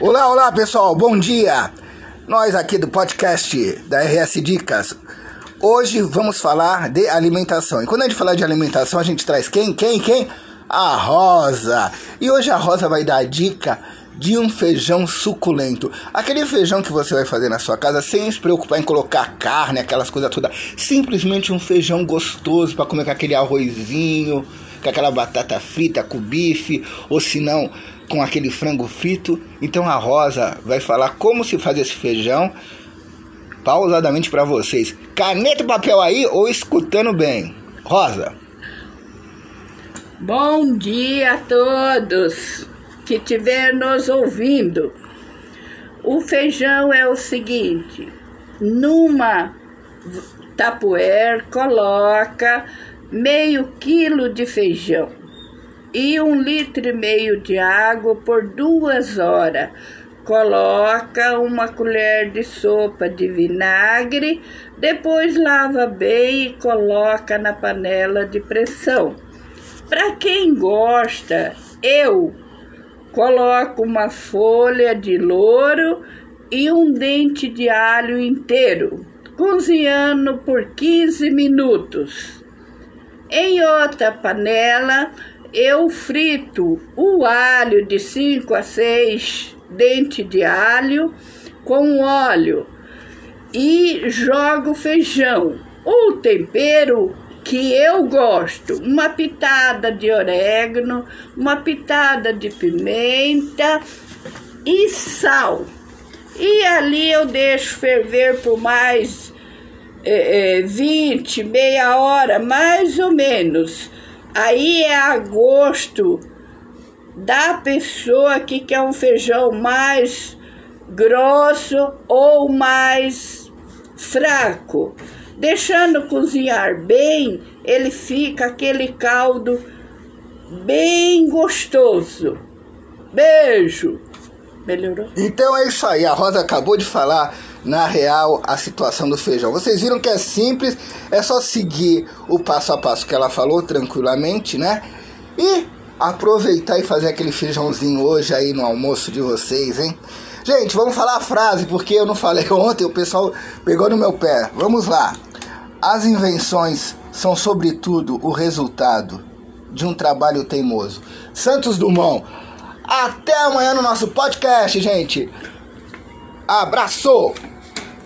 Olá, olá pessoal, bom dia! Nós aqui do podcast da RS Dicas. Hoje vamos falar de alimentação. E quando a gente falar de alimentação, a gente traz quem? Quem? Quem? A Rosa. E hoje a Rosa vai dar a dica de um feijão suculento. Aquele feijão que você vai fazer na sua casa sem se preocupar em colocar carne, aquelas coisas todas. Simplesmente um feijão gostoso para comer com aquele arrozinho, com aquela batata frita, com bife, ou se não, com aquele frango frito. Então a Rosa vai falar como se faz esse feijão pausadamente para vocês. Caneta e papel aí ou escutando bem? Rosa. Bom dia a todos que estiver nos ouvindo. O feijão é o seguinte: numa tapuer coloca meio quilo de feijão e um litro e meio de água por duas horas. Coloca uma colher de sopa de vinagre, depois lava bem e coloca na panela de pressão. Para quem gosta, eu coloco uma folha de louro e um dente de alho inteiro, cozinhando por 15 minutos. Em outra panela, eu frito o alho de 5 a 6 dentes de alho com óleo e jogo feijão. O tempero que eu gosto, uma pitada de orégano, uma pitada de pimenta e sal. E ali eu deixo ferver por mais é, é, 20, meia hora, mais ou menos Aí é a gosto da pessoa que quer um feijão mais grosso ou mais fraco. Deixando cozinhar bem, ele fica aquele caldo bem gostoso. Beijo! Melhorou? Então é isso aí, a Rosa acabou de falar na real a situação do feijão. Vocês viram que é simples, é só seguir o passo a passo que ela falou tranquilamente, né? E aproveitar e fazer aquele feijãozinho hoje aí no almoço de vocês, hein? Gente, vamos falar a frase, porque eu não falei ontem, o pessoal pegou no meu pé. Vamos lá. As invenções são, sobretudo, o resultado de um trabalho teimoso. Santos Dumont. Até amanhã no nosso podcast, gente. Abraço!